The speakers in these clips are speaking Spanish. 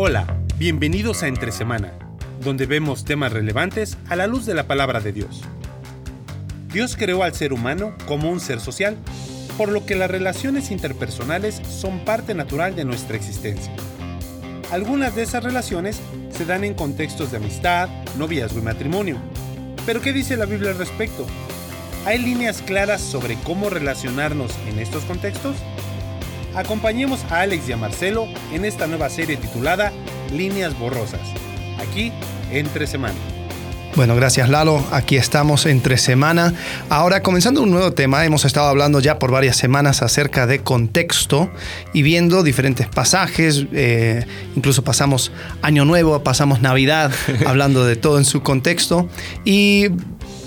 Hola, bienvenidos a Entre Semana, donde vemos temas relevantes a la luz de la palabra de Dios. Dios creó al ser humano como un ser social, por lo que las relaciones interpersonales son parte natural de nuestra existencia. Algunas de esas relaciones se dan en contextos de amistad, noviazgo y matrimonio. Pero ¿qué dice la Biblia al respecto? ¿Hay líneas claras sobre cómo relacionarnos en estos contextos? Acompañemos a Alex y a Marcelo en esta nueva serie titulada Líneas Borrosas, aquí entre semana. Bueno, gracias Lalo. Aquí estamos entre semana. Ahora, comenzando un nuevo tema, hemos estado hablando ya por varias semanas acerca de contexto y viendo diferentes pasajes. Eh, incluso pasamos Año Nuevo, pasamos Navidad, hablando de todo en su contexto. Y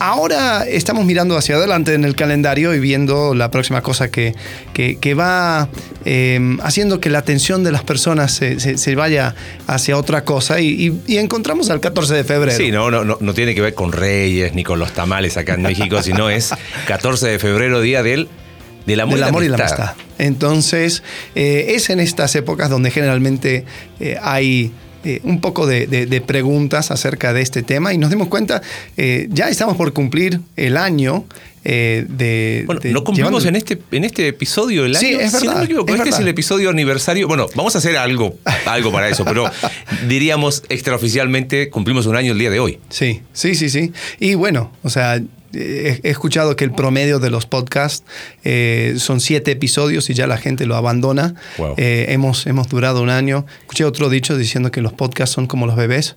ahora estamos mirando hacia adelante en el calendario y viendo la próxima cosa que, que, va em, haciendo que la atención de las personas se, se, vaya hacia otra cosa y, encontramos al 14 de febrero. Sí, no, no, no, tiene que ver con reyes ni con los tamales acá en México, sino es 14 de febrero, día del del amor, del amor y, la amistad. Entonces, eh, es en estas épocas donde generalmente eh, hay eh, un poco de, preguntas acerca de este tema y nos dimos cuenta, eh, ya estamos por cumplir el año eh, de... Bueno, no cumplimos en, este, en este episodio el año. Sí, es verdad. este es el episodio aniversario. Bueno, vamos a hacer algo, algo para eso, pero diríamos extraoficialmente cumplimos un año el día de hoy. Sí, sí, sí, sí. Y bueno, o sea, he, escuchado que el promedio de los podcasts eh, son siete episodios y ya la gente lo abandona. Eh, hemos, hemos durado un año. Escuché otro dicho diciendo que los podcasts son como los bebés,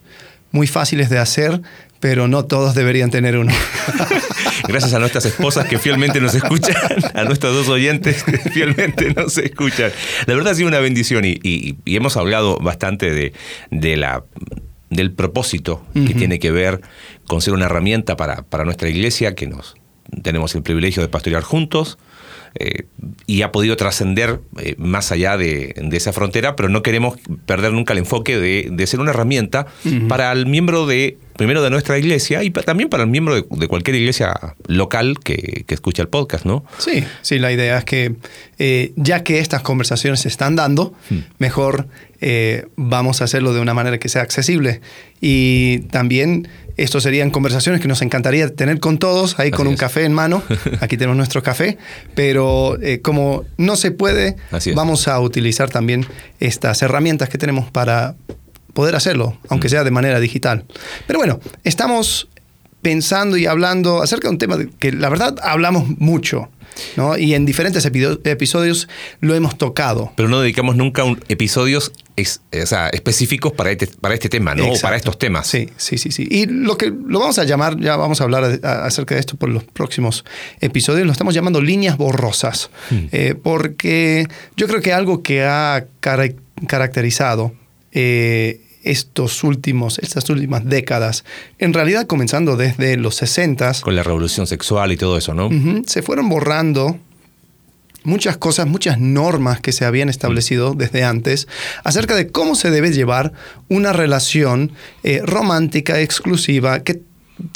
muy fáciles de hacer, pero no todos deberían tener uno. Gracias a nuestras esposas que fielmente nos escuchan, a nuestros dos oyentes que fielmente nos escuchan. La verdad ha sido una bendición y, hemos hablado bastante de, de la del propósito que tiene que ver con ser una herramienta para, para nuestra iglesia, que nos tenemos el privilegio de pastorear juntos, eh, y ha podido trascender eh, más allá de, esa frontera, pero no queremos perder nunca el enfoque de, ser una herramienta para el miembro de, primero de nuestra iglesia y también para el miembro de, cualquier iglesia local que, escucha el podcast, ¿no? Sí, sí, la idea es que eh, ya que estas conversaciones se están dando, hmm. mejor vamos a hacerlo de una manera que sea accesible. Y también estos serían conversaciones que nos encantaría tener con todos, ahí con un café en mano. Aquí tenemos nuestro café, pero eh, como no se puede, vamos a utilizar también estas herramientas que tenemos para poder hacerlo, aunque mm. sea de manera digital. Pero bueno, estamos pensando y hablando acerca de un tema que la verdad hablamos mucho. Y en diferentes episodios lo hemos tocado. Pero no dedicamos nunca un, episodios específicos para este, para este tema, ¿no? O para estos temas. Sí, sí, sí, sí. Y lo que lo vamos a llamar, ya vamos a hablar acerca de esto por los próximos episodios, lo estamos llamando líneas borrosas. Hmm. Eh, porque yo creo que algo que ha caracterizado eh, estos últimos, estas últimas décadas, en realidad comenzando desde los 60 Con la revolución sexual y todo eso, ¿no? se fueron borrando muchas cosas, muchas normas que se habían establecido desde antes acerca de cómo se debe llevar una relación eh, romántica, exclusiva, que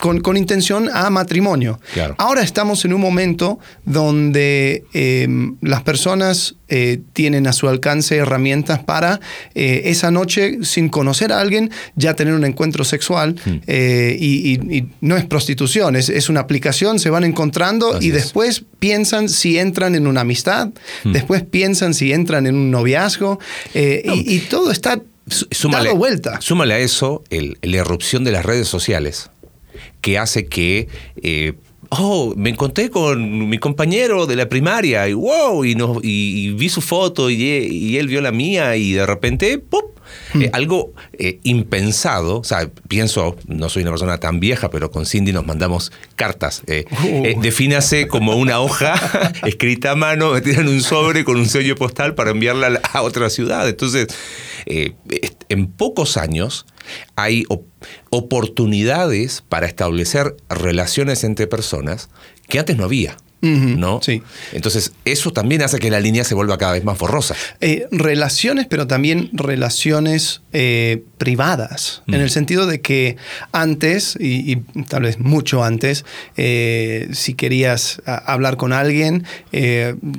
con, intención a matrimonio. Ahora estamos en un momento donde em, las personas eh, tienen a su alcance herramientas para eh, esa noche, sin conocer a alguien, ya tener un encuentro sexual. Hmm. Eh, y, no es prostitución, es, una aplicación, se van encontrando y después piensan si entran en una amistad, hmm. después piensan si entran en un noviazgo, y, todo está súmale, dado vuelta. Súmale a eso la irrupción de las redes sociales que hace que... Eh, oh, me encontré con mi compañero de la primaria y wow, y, no, y, vi su foto y, él vio la mía y de repente, ¡pop! Hmm. Eh, algo eh, impensado, o sea, pienso, no soy una persona tan vieja, pero con Cindy nos mandamos cartas. Uh. defínase como una hoja escrita a mano, metida en un sobre con un sello postal para enviarla a otra ciudad. Entonces, en pocos años, hay oportunidades para establecer relaciones entre personas que antes no había. ¿No? Sí. Entonces, eso también hace que la línea se vuelva cada vez más borrosa. Eh, relaciones, pero también relaciones eh, privadas, en el sentido de que antes, y, tal vez mucho antes, eh, si querías hablar con alguien,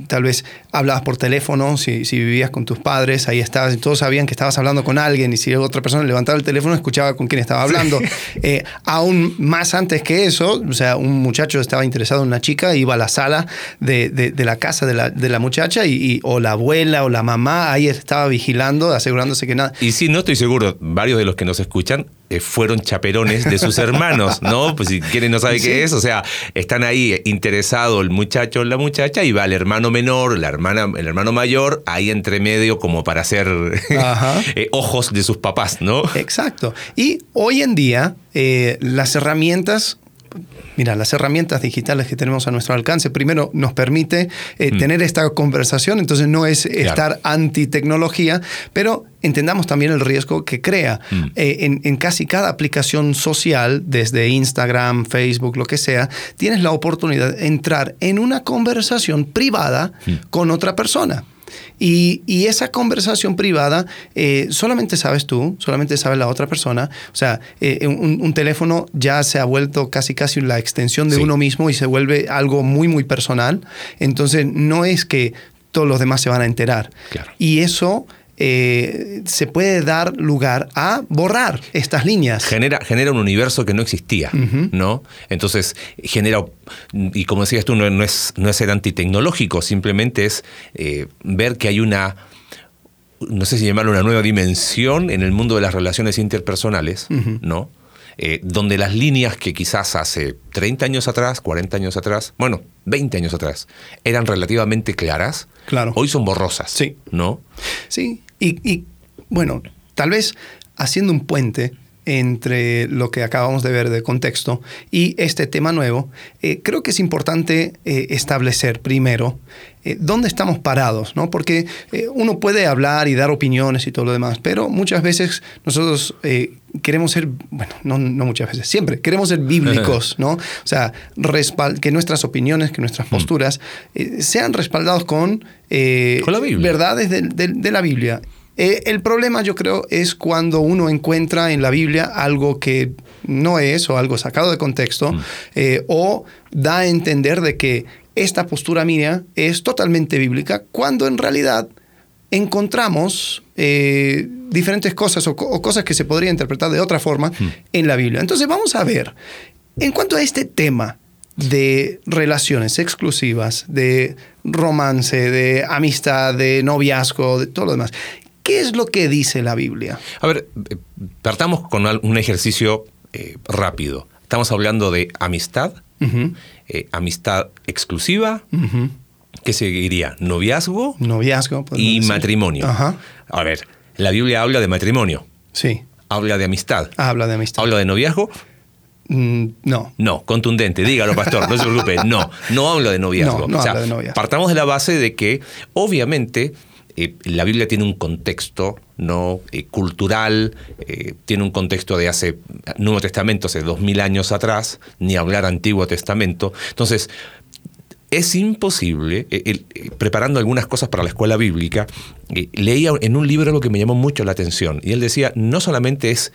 tal vez hablabas por teléfono, si, si, vivías con tus padres, ahí estabas, y todos sabían que estabas hablando con alguien, y si otra persona levantaba el teléfono, escuchaba con quién estaba hablando. Eh, aún más antes que eso, o sea, un muchacho estaba interesado en una chica, iba a la sala de, de, la casa de la, de la muchacha, y, o la abuela o la mamá ahí estaba vigilando, asegurándose que nada. Y sí, no estoy seguro, varios de los que nos escuchan eh, fueron chaperones de sus hermanos, ¿no? Pues si quieren no sabe qué es, o sea, están ahí interesado el muchacho o la muchacha y va el hermano menor, la hermana, el hermano mayor, ahí entre medio como para hacer eh, ojos de sus papás, ¿no? Exacto. Y hoy en día eh, las herramientas Mira, las herramientas digitales que tenemos a nuestro alcance, primero nos permite eh, mm. tener esta conversación, entonces no es estar anti-tecnología, pero entendamos también el riesgo que crea. Mm. Eh, en, casi cada aplicación social, desde Instagram, Facebook, lo que sea, tienes la oportunidad de entrar en una conversación privada mm. con otra persona. Y, esa conversación privada eh, solamente sabes tú, solamente sabe la otra persona. O sea, eh, un, teléfono ya se ha vuelto casi casi la extensión de uno mismo y se vuelve algo muy, muy personal. Entonces, no es que todos los demás se van a enterar. Y eso eh, se puede dar lugar a borrar estas líneas. Genera, genera un universo que no existía, ¿no? Entonces, genera, y como decías tú, no, es, no es ser antitecnológico, simplemente es eh, ver que hay una no sé si llamarlo una nueva dimensión en el mundo de las relaciones interpersonales, ¿no? Eh, donde las líneas que quizás hace 30 años atrás, 40 años atrás, bueno, 20 años atrás, eran relativamente claras, claro. hoy son borrosas. Sí. ¿No? Sí, y, bueno, tal vez haciendo un puente entre lo que acabamos de ver de contexto y este tema nuevo, eh, creo que es importante eh, establecer primero eh, dónde estamos parados, ¿no? Porque uno puede hablar y dar opiniones y todo lo demás, pero muchas veces nosotros queremos ser, bueno, no, no, muchas veces, siempre queremos ser bíblicos, ¿no? O sea, que nuestras opiniones, que nuestras mm. posturas sean respaldados con, verdades de la Biblia. Eh, el problema yo creo es cuando uno encuentra en la Biblia algo que no es o algo sacado de contexto mm. eh, o da a entender de que esta postura mía es totalmente bíblica cuando en realidad encontramos eh, diferentes cosas o, cosas que se podría interpretar de otra forma mm. en la Biblia. Entonces vamos a ver, en cuanto a este tema de relaciones exclusivas, de romance, de amistad, de noviazgo, de todo lo demás, ¿Qué es lo que dice la Biblia? A ver, eh, partamos con un ejercicio eh, rápido. Estamos hablando de amistad, eh, amistad exclusiva, ¿qué seguiría? Noviazgo. Noviazgo. Y matrimonio. A ver, la Biblia habla de matrimonio. Sí. Habla de amistad. Habla de amistad. Habla de noviazgo. Mm, no. No, contundente, dígalo, pastor, no se preocupe. No, no habla de noviazgo. No, no habla de noviazgo. Partamos de la base de que, obviamente, eh, la Biblia tiene un contexto ¿no? Eh, cultural, eh, tiene un contexto de hace Nuevo Testamento, hace dos mil años atrás, ni hablar Antiguo Testamento. Entonces, es imposible, preparando algunas cosas para la escuela bíblica, leía en un libro lo que me llamó mucho la atención, y él decía, no solamente es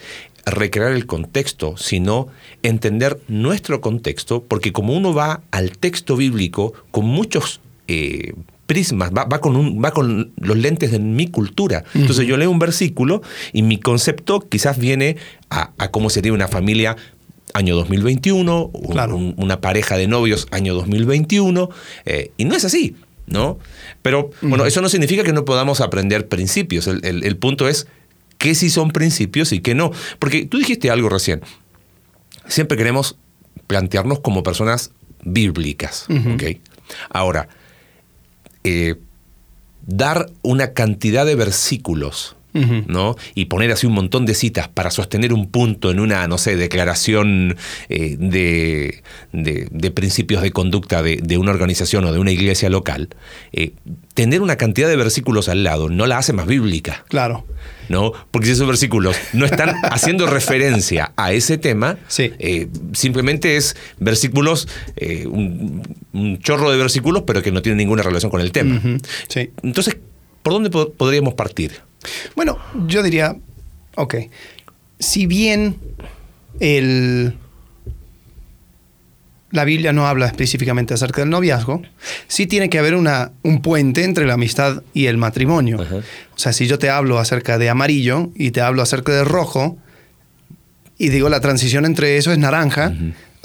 recrear el contexto, sino entender nuestro contexto, porque como uno va al texto bíblico con muchos prismas, va, con un, va con los lentes de mi cultura. Entonces yo leo un versículo y mi concepto quizás viene a, cómo sería una familia año 2021, una pareja de novios año 2021, eh, y no es así, ¿no? Pero bueno, eso no significa que no podamos aprender principios. El, punto es qué sí son principios y qué no. Porque tú dijiste algo recién. Siempre queremos plantearnos como personas bíblicas, Ahora, eh, dar una cantidad de versículos ¿no? Y poner así un montón de citas para sostener un punto en una, no sé, declaración eh, de, de, principios de conducta de, una organización o de una iglesia local, eh, tener una cantidad de versículos al lado no la hace más bíblica. Claro. ¿no? Porque si esos versículos no están haciendo referencia a ese tema, eh, simplemente es versículos, un, chorro de versículos, pero que no tienen ninguna relación con el tema. Entonces, ¿por dónde podríamos partir? Bueno, yo diría, ok, si bien el, la Biblia no habla específicamente acerca del noviazgo, sí tiene que haber una, un puente entre la amistad y el matrimonio. O sea, si yo te hablo acerca de amarillo y te hablo acerca de rojo, y digo la transición entre eso es naranja,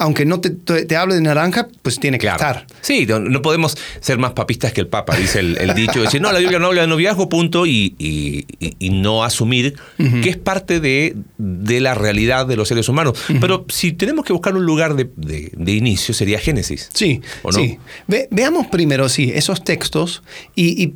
aunque no te, te, hable de naranja, pues tiene que estar. Sí, no, podemos ser más papistas que el Papa, dice el, dicho. Decir, no, la Biblia no habla de noviazgo, punto, y, no asumir que es parte de, la realidad de los seres humanos. Pero si tenemos que buscar un lugar de, inicio, sería Génesis. Sí, sí. veamos primero, sí, esos textos y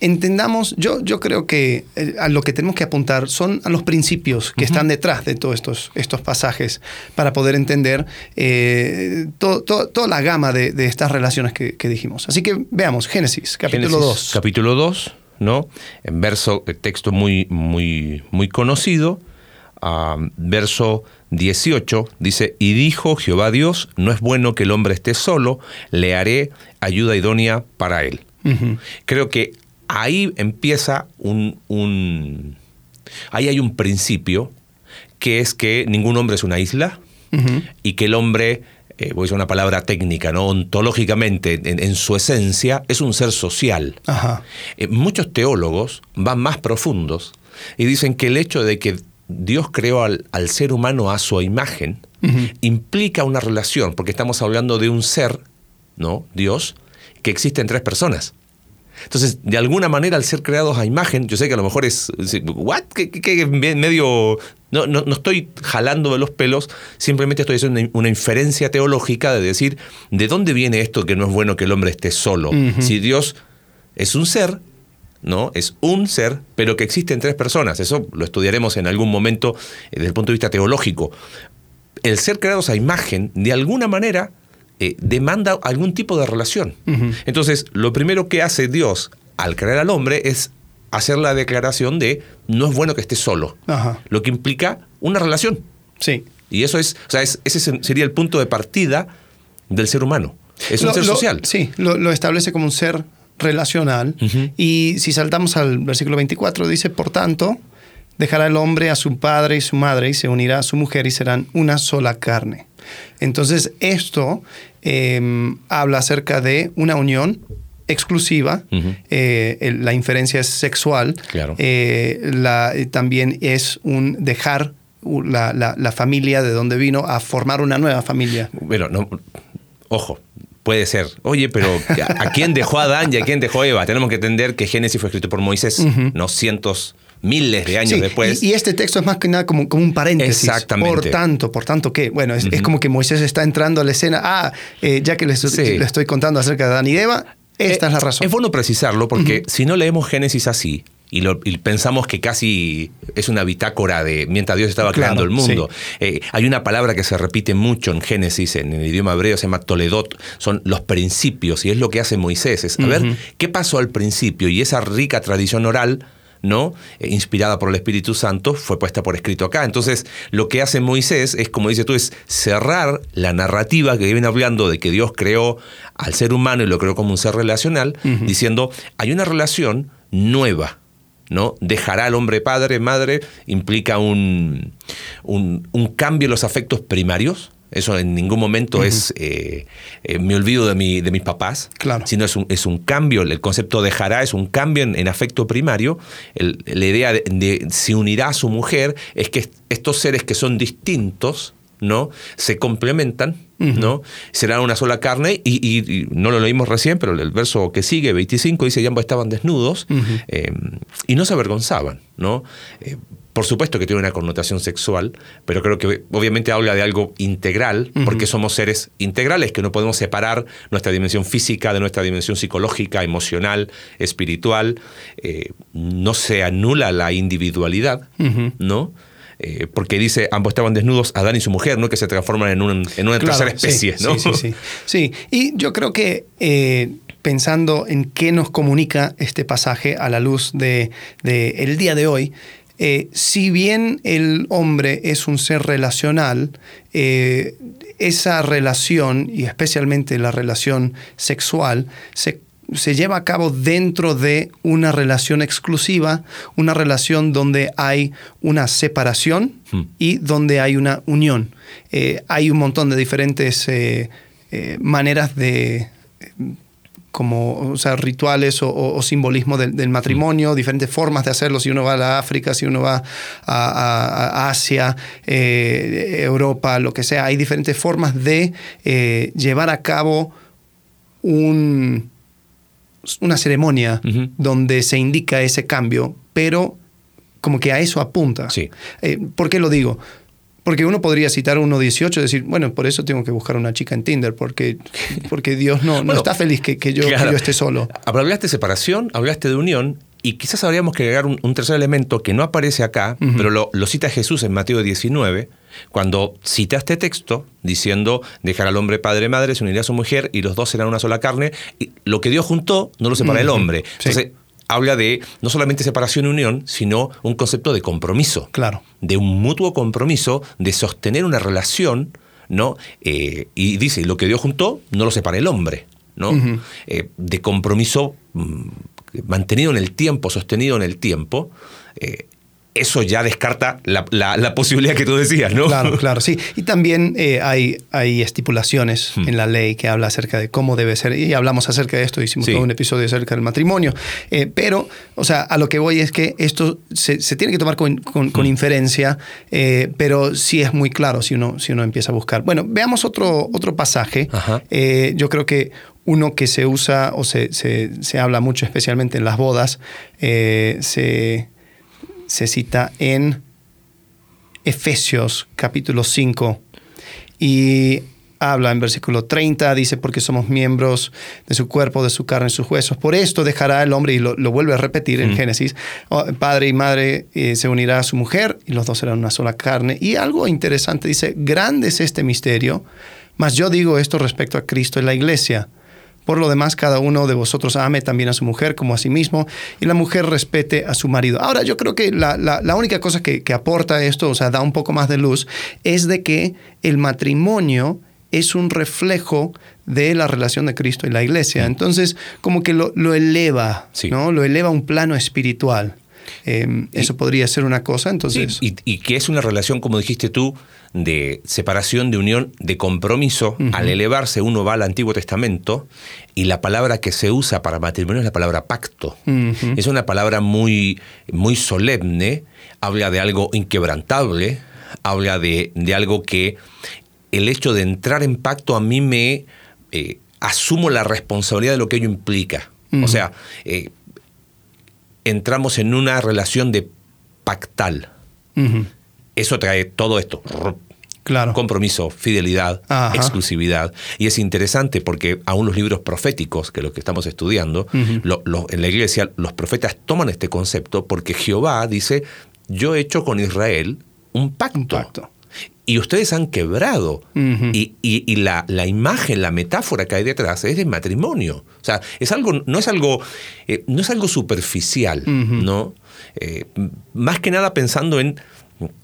entendamos, yo, yo creo que eh, a lo que tenemos que apuntar son a los principios que están detrás de todos estos, estos pasajes para poder entender eh, toda la gama de, estas relaciones que, dijimos. Así que veamos, Génesis, capítulo 2. Capítulo 2, ¿no? En verso, eh, texto muy, muy, muy conocido, verso 18, dice, y dijo Jehová Dios, no es bueno que el hombre esté solo, le haré ayuda idónea para él. Creo que ahí empieza un, Ahí hay un principio que es que ningún hombre es una isla y que el hombre, eh, voy a usar una palabra técnica, ¿no? ontológicamente, en, su esencia, es un ser social. Eh, muchos teólogos van más profundos y dicen que el hecho de que Dios creó al, ser humano a su imagen implica una relación, porque estamos hablando de un ser, ¿no? Dios, que existe en tres personas. Entonces, de alguna manera, al ser creados a imagen, yo sé que a lo mejor es, ¿what? ¿Qué, medio... No, no, estoy jalando de los pelos, simplemente estoy haciendo una, inferencia teológica de decir, ¿de dónde viene esto que no es bueno que el hombre esté solo? Si Dios es un ser, ¿no? Es un ser, pero que existe en tres personas. Eso lo estudiaremos en algún momento eh, desde el punto de vista teológico. El ser creados a imagen, de alguna manera, eh, demanda algún tipo de relación. Entonces, lo primero que hace Dios al crear al hombre es hacer la declaración de no es bueno que esté solo, lo que implica una relación. Sí. Y eso es, o sea, ese sería el punto de partida del ser humano. Es un ser social. Sí, lo, establece como un ser relacional. Y si saltamos al versículo 24, dice, por tanto, dejará el hombre a su padre y su madre y se unirá a su mujer y serán una sola carne. Entonces, esto em, habla acerca de una unión exclusiva, eh, la inferencia es sexual, eh, también es un dejar la, familia de donde vino a formar una nueva familia. Bueno, no, ojo, puede ser. Oye, pero ¿a quién dejó Adán y a quién dejó Eva? Tenemos que entender que Génesis fue escrito por Moisés, no cientos miles de años después. Y, este texto es más que nada como, como un paréntesis. Exactamente. Por tanto, por tanto que, bueno, es, como que Moisés está entrando a la escena, ah, eh, ya que le estoy contando acerca de Adán y Eva, esta es la razón. Es bueno precisarlo porque si no leemos Génesis así, y, lo, pensamos que casi es una bitácora de mientras Dios estaba creando el mundo. Eh, hay una palabra que se repite mucho en Génesis, en el idioma hebreo, se llama toledot, son los principios, y es lo que hace Moisés, es a ver qué pasó al principio, y esa rica tradición oral ¿no? Eh, inspirada por el Espíritu Santo, fue puesta por escrito acá. Entonces, lo que hace Moisés es, como dices tú, es cerrar la narrativa que viene hablando de que Dios creó al ser humano y lo creó como un ser relacional, diciendo, hay una relación nueva. ¿no? Dejará al hombre padre, madre, implica un, un, un cambio en los afectos primarios, eso en ningún momento es eh, eh, me olvido de, mi, de mis papás, claro. sino es un, es un cambio. El concepto de dejará es un cambio en, afecto primario. la idea de, de, se unirá a su mujer es que estos seres que son distintos ¿no? se complementan. ¿no? Serán una sola carne y, no lo leímos recién, pero el verso que sigue, 25, dice, ya ambos estaban desnudos eh, y no se avergonzaban. ¿no? Por supuesto que tiene una connotación sexual, pero creo que obviamente habla de algo integral, porque somos seres integrales, que no podemos separar nuestra dimensión física de nuestra dimensión psicológica, emocional, espiritual. Eh, no se anula la individualidad, ¿no? Eh, porque dice, ambos estaban desnudos, Adán y su mujer, ¿no? Que se transforman en, una tercera especie, sí, Sí, sí, sí, y yo creo que eh, pensando en qué nos comunica este pasaje a la luz del de, el día de hoy, eh, si bien el hombre es un ser relacional, eh, esa relación, y especialmente la relación sexual, se, lleva a cabo dentro de una relación exclusiva, una relación donde hay una separación hmm. y donde hay una unión. Eh, hay un montón de diferentes eh, maneras de como o sea, rituales o, simbolismo del, matrimonio, diferentes formas de hacerlo, si uno va a la África, si uno va a, Asia, eh, Europa, lo que sea, hay diferentes formas de eh, llevar a cabo un, una ceremonia donde se indica ese cambio, pero como que a eso apunta. Sí. Eh, ¿Por qué lo digo? Porque uno podría citar 1.18 y decir, bueno, por eso tengo que buscar una chica en Tinder, porque, porque Dios no, no está feliz que, que, yo, yo, esté solo. Hablaste de separación, hablaste de unión, y quizás habríamos que agregar un, tercer elemento que no aparece acá, pero lo, lo, cita Jesús en Mateo 19, cuando cita este texto diciendo, dejar al hombre padre y madre, se unirá a su mujer y los dos serán una sola carne, y lo que Dios juntó no lo separa el hombre. Entonces, habla de no solamente separación y unión, sino un concepto de compromiso. Claro. De un mutuo compromiso de sostener una relación, ¿no? Eh, y dice, lo que Dios juntó, no lo separa el hombre, ¿no? Eh, de compromiso mm, mantenido en el tiempo, sostenido en el tiempo. Eh, eso ya descarta la, posibilidad que tú decías, ¿no? Claro, claro, sí. Y también eh, hay, hay estipulaciones hmm. en la ley que habla acerca de cómo debe ser, y hablamos acerca de esto, hicimos todo un episodio acerca del matrimonio, eh, pero, o sea, a lo que voy es que esto se, tiene que tomar con, hmm. inferencia, eh, pero sí es muy claro si uno, si uno empieza a buscar. Bueno, veamos otro, otro pasaje. yo creo que uno que se usa o se, se, se habla mucho, especialmente en las bodas, se se cita en Efesios capítulo 5 y habla en versículo 30, dice, porque somos miembros de su cuerpo, de su carne, de sus huesos. Por esto dejará el hombre, y lo, vuelve a repetir en Génesis, oh, padre y madre eh, se unirá a su mujer y los dos serán una sola carne. Y algo interesante dice, grande es este misterio, mas yo digo esto respecto a Cristo y la iglesia por lo demás, cada uno de vosotros ame también a su mujer como a sí mismo y la mujer respete a su marido. Ahora, yo creo que la, única cosa que, aporta esto, o sea, da un poco más de luz, es de que el matrimonio es un reflejo de la relación de Cristo y la iglesia. Entonces, como que lo, eleva, ¿no? Lo eleva a un plano espiritual. Em, eso podría ser una cosa, entonces... y, que es una relación, como dijiste tú, de separación, de unión, de compromiso. Al elevarse uno va al Antiguo Testamento y la palabra que se usa para matrimonio es la palabra pacto. Es una palabra muy, muy solemne, habla de algo inquebrantable, habla de, algo que el hecho de entrar en pacto a mí me... Eh, asumo la responsabilidad de lo que ello implica. O sea, eh, entramos en una relación de pactal. Eso trae todo esto. Claro. Compromiso, fidelidad, exclusividad. Y es interesante porque aún los libros proféticos, que es lo que estamos estudiando, en la iglesia, los profetas toman este concepto porque Jehová dice, yo he hecho con Israel un pacto. Y ustedes han quebrado. Y, la, imagen, la metáfora que hay detrás es de matrimonio. O sea, es algo, no es algo, eh, no es algo superficial, ¿no? Eh, más que nada pensando en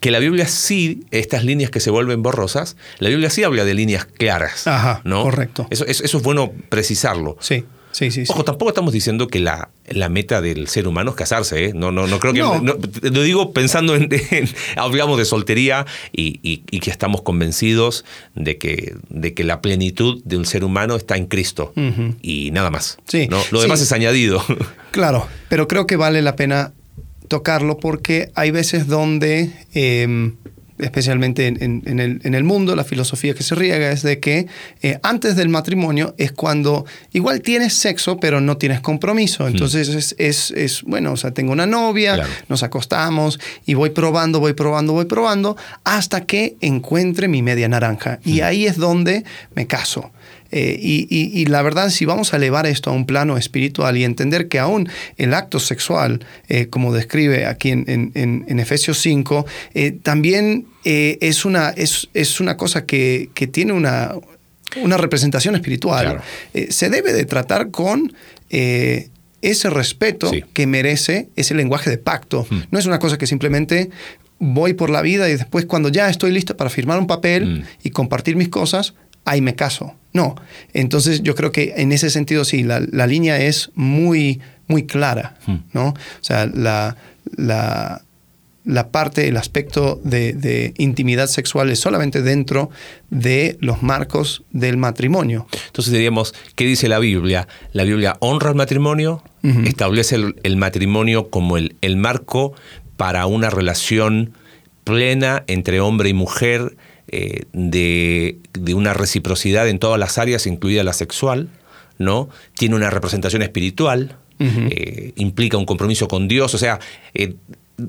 que la Biblia sí, estas líneas que se vuelven borrosas, la Biblia sí habla de líneas claras. Ajá, ¿no? correcto. Eso, eso, es bueno precisarlo. Sí. Sí, sí, Ojo, tampoco estamos diciendo que la, la, meta del ser humano es casarse, ¿eh? No, no, no creo que. lo digo pensando en, Hablamos de soltería y, que estamos convencidos de que, de que la plenitud de un ser humano está en Cristo y nada más. Sí. ¿no? Lo demás es añadido. Claro, pero creo que vale la pena tocarlo porque hay veces donde, em, especialmente en, el, mundo, la filosofía que se riega es de que eh, antes del matrimonio es cuando igual tienes sexo, pero no tienes compromiso. Hmm. Entonces es, bueno, o sea, tengo una novia, nos acostamos y voy probando, voy probando, voy probando, hasta que encuentre mi media naranja. Y hmm. ahí es donde me caso. Eh, y, la verdad, si vamos a elevar esto a un plano espiritual y entender que aún el acto sexual, eh, como describe aquí en, Efesios 5, eh, también es, una, es, una cosa que, tiene una, una representación espiritual. se debe de tratar con ese respeto que merece ese lenguaje de pacto. Hmm. No es una cosa que simplemente voy por la vida y después cuando ya estoy listo para firmar un papel hmm. y compartir mis cosas, ahí me caso. No. Entonces yo creo que en ese sentido sí, la, línea es muy, muy clara, hmm. ¿no? O sea, la, la parte, el aspecto de, de, intimidad sexual es solamente dentro de los marcos del matrimonio. Entonces diríamos, ¿qué dice la Biblia? La Biblia honra el matrimonio, establece el, el, matrimonio como el, el marco para una relación plena entre hombre y mujer, eh, de, de, una reciprocidad en todas las áreas, incluida la sexual, ¿no? Tiene una representación espiritual, uh -huh. eh, implica un compromiso con Dios, o sea, eh,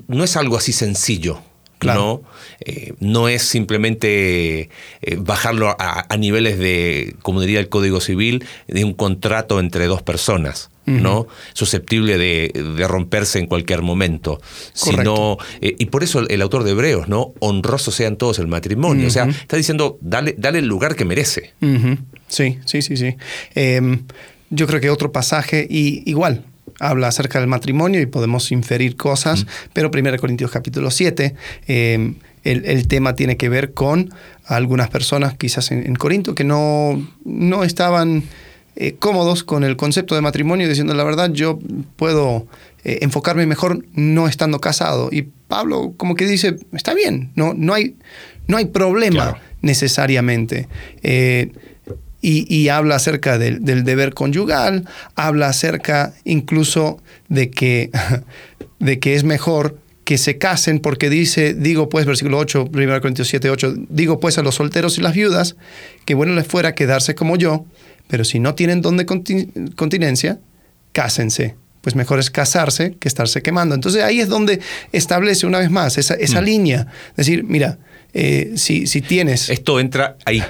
no es algo así sencillo. Claro. ¿no? Eh, no es simplemente eh, bajarlo a, a, niveles de, como diría el Código Civil, de un contrato entre dos personas. Uh -huh. ¿no? susceptible de, de, romperse en cualquier momento. Sino, eh, y por eso el, el, autor de Hebreos, ¿no? Honrosos sean todos el matrimonio. Uh -huh. O sea, está diciendo, dale, dale el lugar que merece. Uh -huh. Sí, sí, sí, sí. Eh, yo creo que otro pasaje, y igual, habla acerca del matrimonio y podemos inferir cosas, mm. pero 1 Corintios capítulo 7, eh, el, el, tema tiene que ver con algunas personas quizás en, en Corinto que no, no estaban eh, cómodos con el concepto de matrimonio, diciendo la verdad, yo puedo eh, enfocarme mejor no estando casado. Y Pablo como que dice, está bien, no, no, hay, no hay problema claro. necesariamente. Eh, y, y, habla acerca del, del, deber conyugal, habla acerca incluso de que, de que es mejor que se casen, porque dice, digo pues, versículo 8, 1 Corintios 7, 8, digo pues a los solteros y las viudas, que bueno les fuera quedarse como yo, pero si no tienen don de continencia, cásense. Pues mejor es casarse que estarse quemando. Entonces ahí es donde establece una vez más esa, esa mm. línea. Decir, mira, eh, si, si, tienes... Esto entra ahí.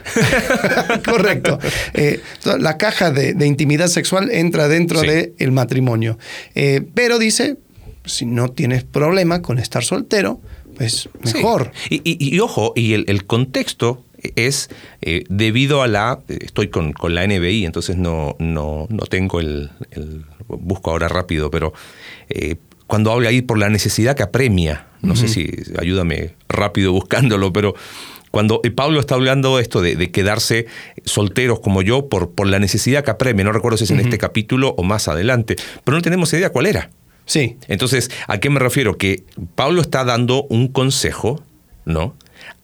Correcto. Eh, la caja de, de, intimidad sexual entra dentro sí. del matrimonio. Eh, pero dice, si no tienes problema con estar soltero, pues mejor. Sí. Y, y, y, ojo, y el, el contexto es eh, debido a la. Estoy con, con, la NBI, entonces no, no, no tengo el, el, Busco ahora rápido, pero eh, cuando habla ahí por la necesidad que apremia, no uh -huh. sé si ayúdame rápido buscándolo, pero cuando eh, Pablo está hablando esto de, de, quedarse solteros como yo por, por la necesidad que apremia, no recuerdo si es en uh -huh. este capítulo o más adelante, pero no tenemos idea cuál era. Sí. Entonces, ¿a qué me refiero? Que Pablo está dando un consejo, ¿no?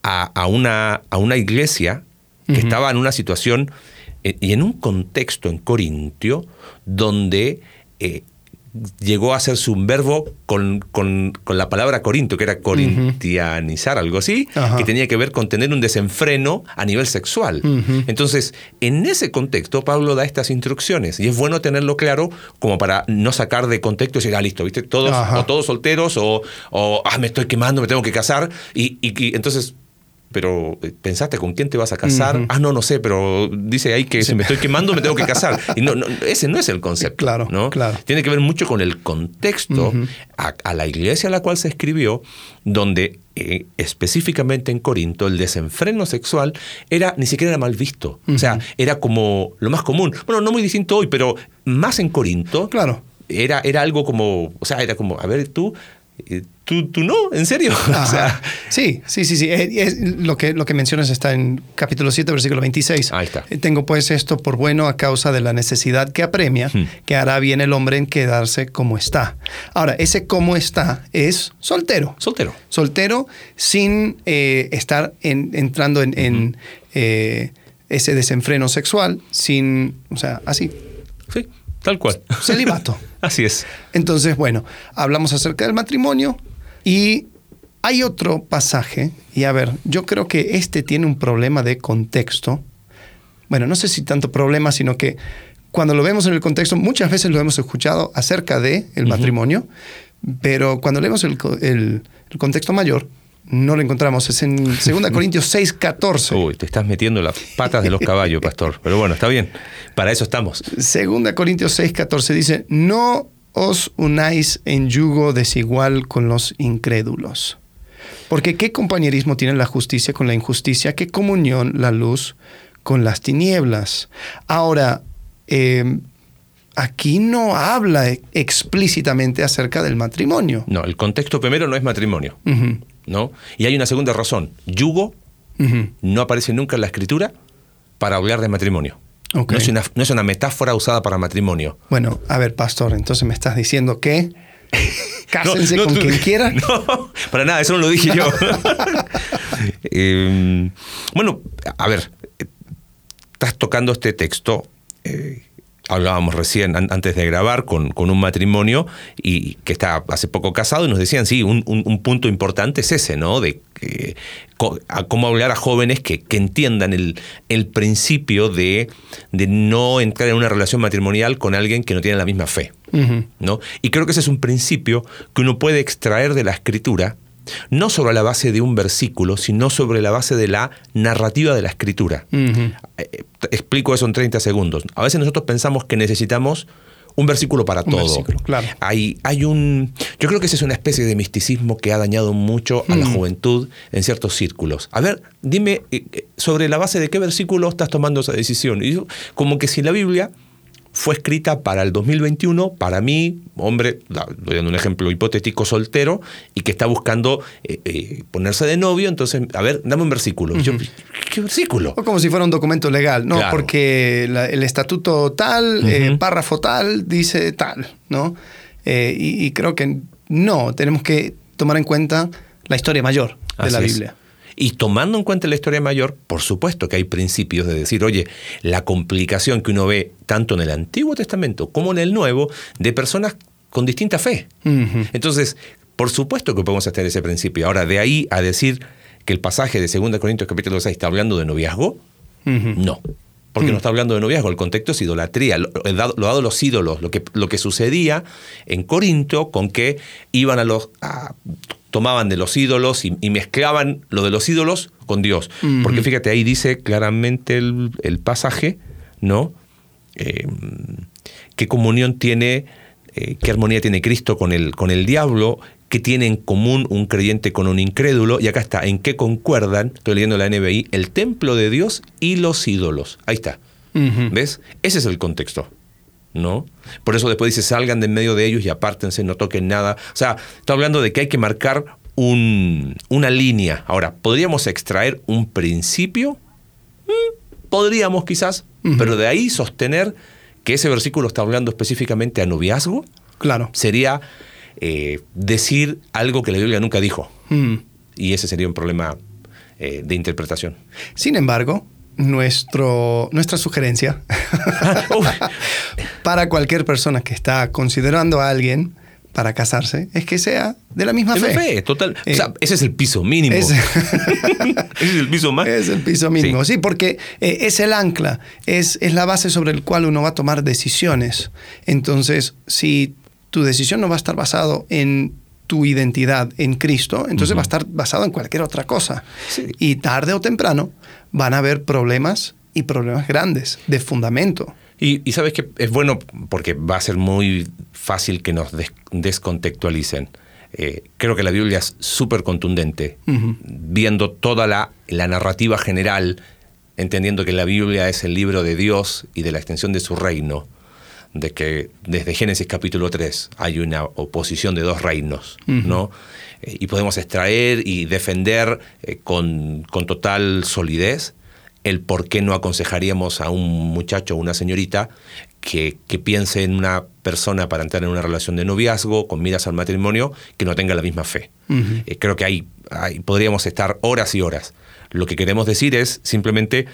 A, a, una, a una iglesia que uh -huh. estaba en una situación eh, y en un contexto en Corintio donde eh, llegó a hacerse un verbo con, con, con, la palabra corinto, que era corintianizar, uh -huh. algo así, que tenía que ver con tener un desenfreno a nivel sexual. Uh -huh. Entonces, en ese contexto, Pablo da estas instrucciones y es bueno tenerlo claro como para no sacar de contexto y decir, ah, listo, ¿viste? Todos, o todos solteros o, o, ah, me estoy quemando, me tengo que casar. Y, y, y entonces pero eh, ¿pensaste con quién te vas a casar? Uh -huh. Ah, no, no sé, pero dice ahí que sí. si me estoy quemando me tengo que casar. Y no, no, ese no es el concepto. Claro, ¿no? claro. Tiene que ver mucho con el contexto uh -huh. a, a, la iglesia a la cual se escribió, donde eh, específicamente en Corinto el desenfreno sexual era ni siquiera era mal visto. Uh -huh. O sea, era como lo más común. Bueno, no muy distinto hoy, pero más en Corinto. Claro. Era, era algo como, o sea, era como, a ver, tú ¿Tú, ¿Tú, no? ¿En serio? O sea, sí, sí, sí, sí. Es, lo, que, lo que mencionas está en capítulo 7, versículo 26. Ahí está. Eh, tengo pues esto por bueno a causa de la necesidad que apremia, hmm. que hará bien el hombre en quedarse como está. Ahora, ese como está es soltero. Soltero. Soltero sin eh, estar en, entrando en, en eh, ese desenfreno sexual, sin, o sea, así. Sí, tal cual. Celibato. Así es. Entonces, bueno, hablamos acerca del matrimonio, y hay otro pasaje, y a ver, yo creo que este tiene un problema de contexto. Bueno, no sé si tanto problema, sino que cuando lo vemos en el contexto, muchas veces lo hemos escuchado acerca del de el uh -huh. matrimonio, pero cuando leemos el, el, el, contexto mayor, no lo encontramos. Es en 2 Corintios 6, 14. Uy, te estás metiendo las patas de los caballos, pastor. Pero bueno, está bien. Para eso estamos. 2 Corintios 6, 14 dice, no os unáis en yugo desigual con los incrédulos. Porque ¿qué compañerismo tiene la justicia con la injusticia? ¿Qué comunión la luz con las tinieblas? Ahora, eh, aquí no habla explícitamente acerca del matrimonio. No, el contexto primero no es matrimonio. Uh -huh. ¿No? Y hay una segunda razón. Yugo uh -huh. no aparece nunca en la escritura para hablar de matrimonio. Okay. No, es una, no, es una, metáfora usada para matrimonio. Bueno, a ver, pastor, entonces me estás diciendo que... cásense con quien quieran. No, para nada, eso no lo dije yo. Eh, bueno, a ver, estás tocando este texto. eh, hablábamos recién, an- antes de grabar, con, con un matrimonio y que está hace poco casado y nos decían, sí, un, un- un punto importante es ese, ¿no? De co- a cómo hablar a jóvenes que, que entiendan el, el principio de, de no entrar en una relación matrimonial con alguien que no tiene la misma fe. ¿no? Y creo que ese es un principio que uno puede extraer de la escritura, no sobre la base de un versículo, sino sobre la base de la narrativa de la escritura. Eh, explico eso en 30 segundos. A veces nosotros pensamos que necesitamos un versículo para Un todo. versículo, claro. Hay, hay un. Yo creo que esa es una especie de misticismo que ha dañado mucho a la juventud en ciertos círculos. A ver, dime eh, eh, sobre la base de qué versículo estás tomando esa decisión. Y yo, como que si la Biblia fue escrita para el 2021, para mí, hombre, doy dando un ejemplo hipotético, soltero, y que está buscando eh, eh, ponerse de novio, entonces, a ver, dame un versículo. Yo, ¿qué versículo? O como si fuera un documento legal, ¿no? Claro. Porque la- el estatuto tal, eh, Ujú. párrafo tal, dice tal, ¿no? Y, y creo que no, tenemos que tomar en cuenta la historia mayor de Así la es. Y tomando en cuenta la historia mayor, por supuesto que hay principios de decir, oye, la complicación que uno ve tanto en el Antiguo Testamento como en el Nuevo de personas con distinta fe. Entonces, por supuesto que podemos hacer ese principio. Ahora, de ahí a decir que el pasaje de 2 Corintios capítulo 6 está hablando de noviazgo, no. Porque Mm. no está hablando de noviazgo, el contexto es idolatría, lo, lo dado, lo dado los ídolos, lo que, lo que sucedía en Corinto con que iban a los. a- tomaban de los ídolos y, y mezclaban lo de los ídolos con Dios. Porque fíjate, ahí dice claramente el, el pasaje, ¿no? Eh, ¿Qué comunión tiene, eh, qué armonía tiene Cristo con el, con el diablo? ¿Qué tiene en común un creyente con un incrédulo? Y acá está, ¿en qué concuerdan? Estoy leyendo la NBI, el templo de Dios y los ídolos. Ahí está. ¿Ves? Ese es el contexto. ¿No? Por eso después dice, salgan de en medio de ellos y apártense, no toquen nada. O sea, está hablando de que hay que marcar un- una línea. Ahora, ¿podríamos extraer un principio? Mm, podríamos quizás, pero de ahí sostener que ese versículo está hablando específicamente a noviazgo, Claro. sería eh, decir algo que la Biblia nunca dijo. Mm. Y ese sería un problema eh, de interpretación. Sin embargo, nuestro, nuestra sugerencia para cualquier persona que está considerando a alguien para casarse es que sea de la misma Es fe. fe, total. Eh, o sea, ese es el piso mínimo. Es- ese es el piso más. Es el piso mínimo, sí, porque eh, es el ancla, es, es la base sobre el cual uno va a tomar decisiones. Entonces, si tu decisión no va a estar basado en tu identidad en Cristo, entonces va a estar basado en cualquier otra cosa. Sí. Y tarde o temprano van a haber problemas y problemas grandes de fundamento. Y, y sabes que es bueno porque va a ser muy fácil que nos des- descontextualicen. Eh, creo que la Biblia es súper contundente, viendo toda la, la narrativa general, entendiendo que la Biblia es el libro de Dios y de la extensión de su reino, de que desde Génesis capítulo 3 hay una oposición de dos reinos. ¿no? Eh, y podemos extraer y defender eh, con, con total solidez el por qué no aconsejaríamos a un muchacho o una señorita que, que piense en una persona para entrar en una relación de noviazgo con miras al matrimonio que no tenga la misma fe. Eh, creo que ahí, ahí podríamos estar horas y horas. Lo que queremos decir es simplemente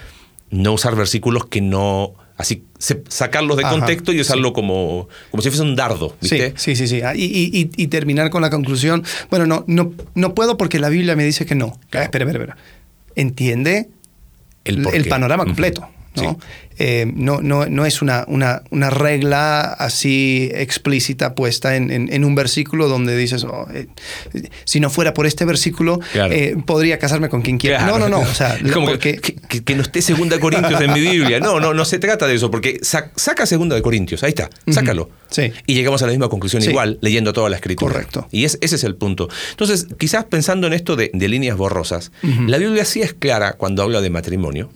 no usar versículos que no... Así, se- sacarlos de Ajá, contexto y usarlo sí. como, como si fuese un dardo, ¿viste? Sí, sí, sí. sí. Ah, Y, y- y- y terminar con la conclusión. Bueno, no, no, no puedo porque la Biblia me dice que no. Ah, espera, espera, espera. Entiende El panorama completo. ¿no? Sí. Eh, no, no, no es una, una, una regla así explícita puesta en, en- en un versículo donde dices, oh, eh, si no fuera por este versículo, Claro. eh, podría casarme con quien quiera. Claro. No, no, no. O sea, como porque, que, que- que no esté Segunda Corintios en mi Biblia. No, no, no se trata de eso, porque sa- saca Segunda de Corintios, ahí está, sácalo. Sí. Y llegamos a la misma conclusión Sí. igual, leyendo toda la escritura. Correcto. Y es- ese es el punto. Entonces, quizás pensando en esto de, de líneas borrosas, la Biblia sí es clara cuando habla de matrimonio,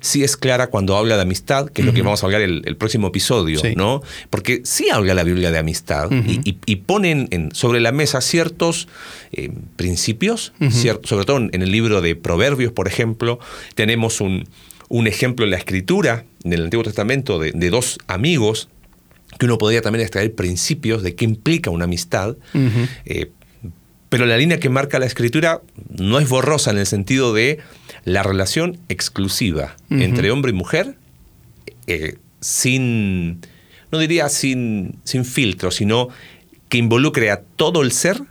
sí es clara cuando habla de amistad, que es lo que vamos a hablar el, el próximo episodio, Sí. ¿no? Porque sí habla la Biblia de amistad y, y- y ponen en- sobre la mesa ciertos eh, principios, cier- sobre todo en, el libro de Proverbios, por ejemplo, tenemos un, un ejemplo en la escritura, en el Antiguo Testamento, de, de dos amigos que uno podría también extraer principios de qué implica una amistad. Eh, pero la línea que marca la escritura no es borrosa en el sentido de la relación exclusiva entre hombre y mujer, eh, sin, no diría sin, sin filtro, sino que involucre a todo el ser,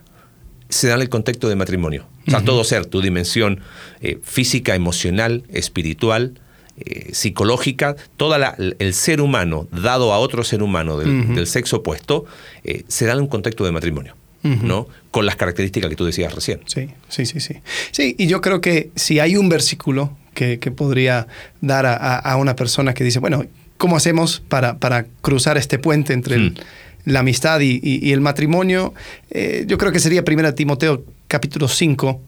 se da en el contexto de matrimonio. O sea, todo ser, tu dimensión eh, física, emocional, espiritual, eh, psicológica, todo el ser humano dado a otro ser humano del, sexo opuesto, eh, se da en un contexto de matrimonio. ¿no? Con las características que tú decías recién. Sí, sí, sí, sí. Sí, y yo creo que si hay un versículo que, podría dar a, una persona que dice, bueno, ¿cómo hacemos para, para cruzar este puente entre mm. la amistad y, el matrimonio? Eh, yo creo que sería 1 Timoteo capítulo 5,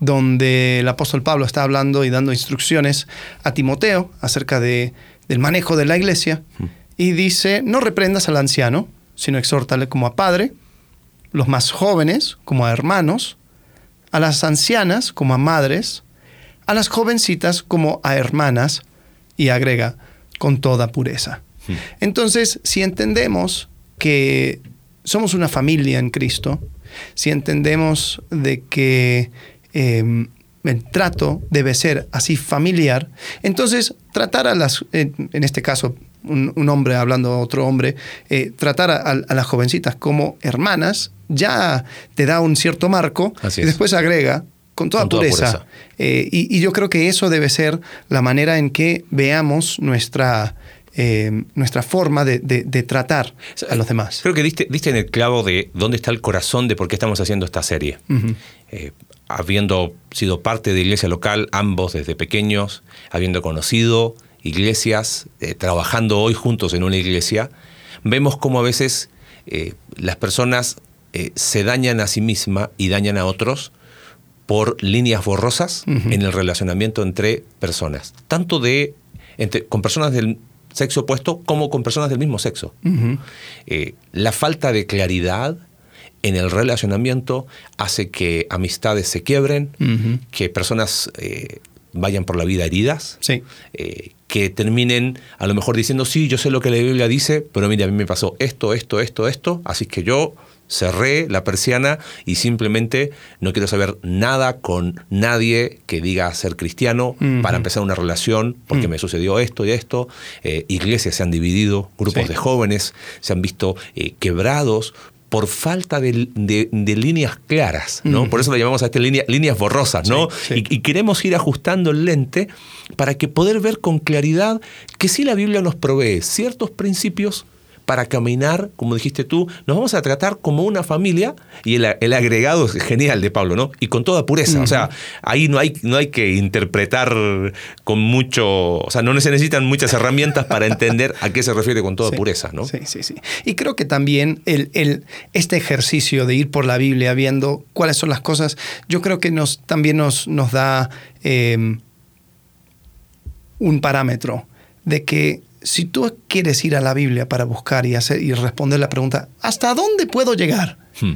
donde el apóstol Pablo está hablando y dando instrucciones a Timoteo acerca de, del manejo de la iglesia. Mm. Y dice, no reprendas al anciano, sino exhórtale como a padre, los más jóvenes como a hermanos, a las ancianas como a madres, a las jovencitas como a hermanas, y agrega, con toda pureza. Hmm. Entonces, si entendemos que somos una familia en Cristo, si entendemos de que em, el trato debe ser así familiar, entonces tratar a las, en este caso, un, hombre hablando a otro hombre, eh, tratar a, las jovencitas como hermanas ya te da un cierto marco y después agrega con toda, pureza. Eh, y, yo creo que eso debe ser la manera en que veamos nuestra, eh, nuestra forma de, tratar a los demás. Creo que diste, en el clavo de dónde está el corazón de por qué estamos haciendo esta serie. habiendo sido parte de iglesia local, ambos desde pequeños, habiendo conocido iglesias, eh, trabajando hoy juntos en una iglesia, vemos cómo a veces eh, las personas eh, se dañan a sí mismas y dañan a otros por líneas borrosas en el relacionamiento entre personas, tanto de con personas del sexo opuesto como con personas del mismo sexo. la falta de claridad en el relacionamiento hace que amistades se quiebren, que personas vayan por la vida heridas, sí que terminen a lo mejor diciendo, sí, yo sé lo que la Biblia dice, pero mira, a mí me pasó esto, esto, esto, esto, así que yo cerré la persiana y simplemente no quiero saber nada con nadie que diga ser cristiano para empezar una relación porque mm. me sucedió esto y esto. Eh, iglesias se han dividido, grupos de jóvenes se han visto eh, quebrados por falta de, líneas claras, ¿no? Por eso le llamamos a línea, líneas borrosas, ¿no? Y, queremos ir ajustando el lente para que poder ver con claridad que si la Biblia nos provee ciertos principios para caminar, como dijiste tú, nos vamos a tratar como una familia y el, agregado es genial de Pablo, ¿no? Y con toda pureza, o sea, ahí no hay, no hay que interpretar con mucho, o sea, no se necesitan muchas herramientas para entender a qué se refiere con toda pureza, ¿no? Sí, sí, sí. Y creo que también el, el, este ejercicio de ir por la Biblia viendo cuáles son las cosas, yo creo que nos, también nos, nos da em, un parámetro de que si tú quieres ir a la Biblia para buscar y, hacer, y responder la pregunta, ¿hasta dónde puedo llegar? Hmm.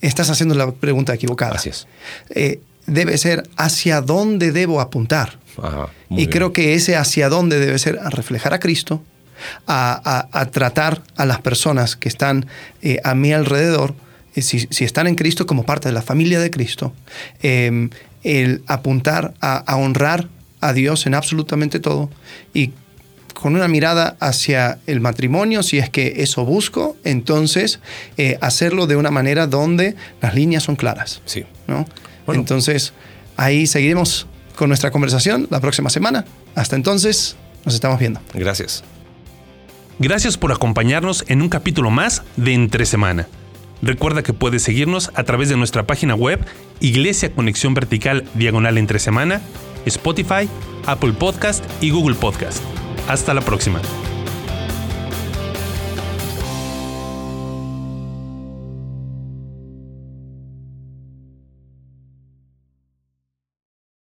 Estás haciendo la pregunta equivocada. Así es. Eh, debe ser hacia dónde debo apuntar. y creo que ese hacia dónde debe ser a reflejar a Cristo, a, tratar a las personas que están eh, a mi alrededor, eh, si, están en Cristo como parte de la familia de Cristo, em, el apuntar a honrar a Dios en absolutamente todo y con una mirada hacia el matrimonio, si es que eso busco, entonces eh, hacerlo de una manera donde las líneas son claras. Sí. ¿no? Entonces, ahí seguiremos con nuestra conversación la próxima semana. Hasta entonces, nos estamos viendo. Gracias. Gracias por acompañarnos en un capítulo más de Entre Semana. Recuerda que puedes seguirnos a través de nuestra página web Iglesia Conexión Vertical Diagonal Entre Semana, Spotify, Apple Podcast y Google Podcast. Hasta la próxima.